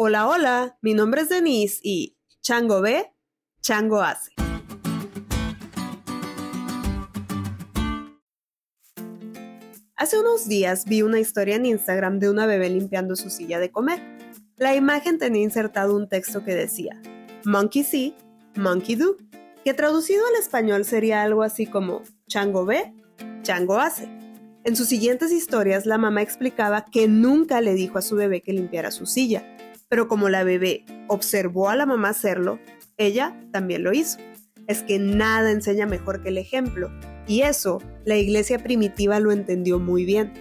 Hola, hola, mi nombre es Denise y Chango ve, Chango hace. Hace unos días vi una historia en Instagram de una bebé limpiando su silla de comer. La imagen tenía insertado un texto que decía, Monkey see, monkey do, que traducido al español sería algo así como, Chango ve, Chango hace. En sus siguientes historias, la mamá explicaba que nunca le dijo a su bebé que limpiara su silla, pero como la bebé observó a la mamá hacerlo, ella también lo hizo. Es que nada enseña mejor que el ejemplo, y eso la iglesia primitiva lo entendió muy bien.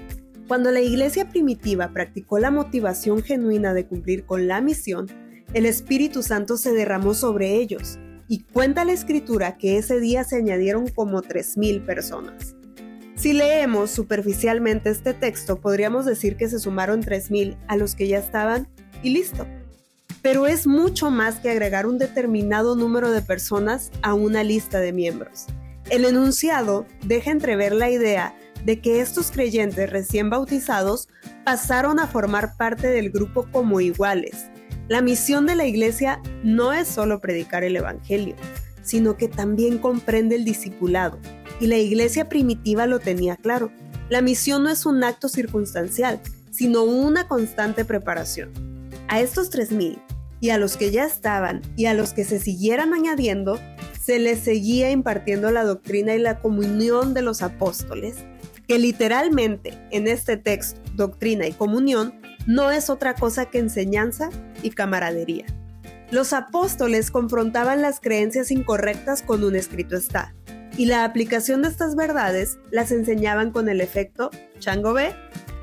Cuando la iglesia primitiva practicó la motivación genuina de cumplir con la misión, el Espíritu Santo se derramó sobre ellos, y cuenta la escritura que ese día se añadieron como 3.000 personas. Si leemos superficialmente este texto, podríamos decir que se sumaron 3.000 a los que ya estaban listo. Pero es mucho más que agregar un determinado número de personas a una lista de miembros. El enunciado deja entrever la idea de que estos creyentes recién bautizados pasaron a formar parte del grupo como iguales. La misión de la iglesia no es solo predicar el Evangelio, sino que también comprende el discipulado. Y la iglesia primitiva lo tenía claro. La misión no es un acto circunstancial, sino una constante preparación. A estos 3.000 y a los que ya estaban y a los que se siguieran añadiendo, se les seguía impartiendo la doctrina y la comunión de los apóstoles, que literalmente en este texto, doctrina y comunión, no es otra cosa que enseñanza y camaradería. Los apóstoles confrontaban las creencias incorrectas con un escrito está, y la aplicación de estas verdades las enseñaban con el efecto chango ve,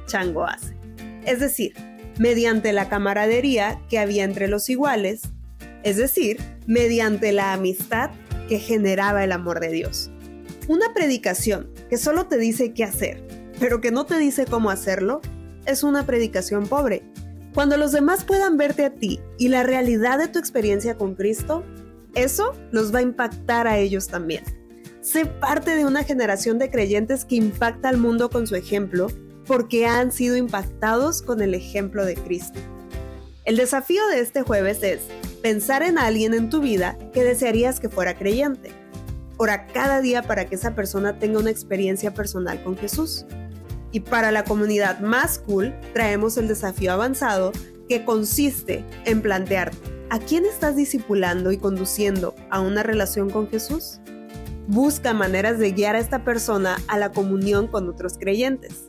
chango hace. Es decir, mediante la camaradería que había entre los iguales, es decir, mediante la amistad que generaba el amor de Dios. Una predicación que solo te dice qué hacer, pero que no te dice cómo hacerlo, es una predicación pobre. Cuando los demás puedan verte a ti y la realidad de tu experiencia con Cristo, eso los va a impactar a ellos también. Sé parte de una generación de creyentes que impacta al mundo con su ejemplo porque han sido impactados con el ejemplo de Cristo. El desafío de este jueves es pensar en alguien en tu vida que desearías que fuera creyente. Ora cada día para que esa persona tenga una experiencia personal con Jesús. Y para la comunidad más cool, traemos el desafío avanzado que consiste en plantearte, ¿a quién estás discipulando y conduciendo a una relación con Jesús? Busca maneras de guiar a esta persona a la comunión con otros creyentes.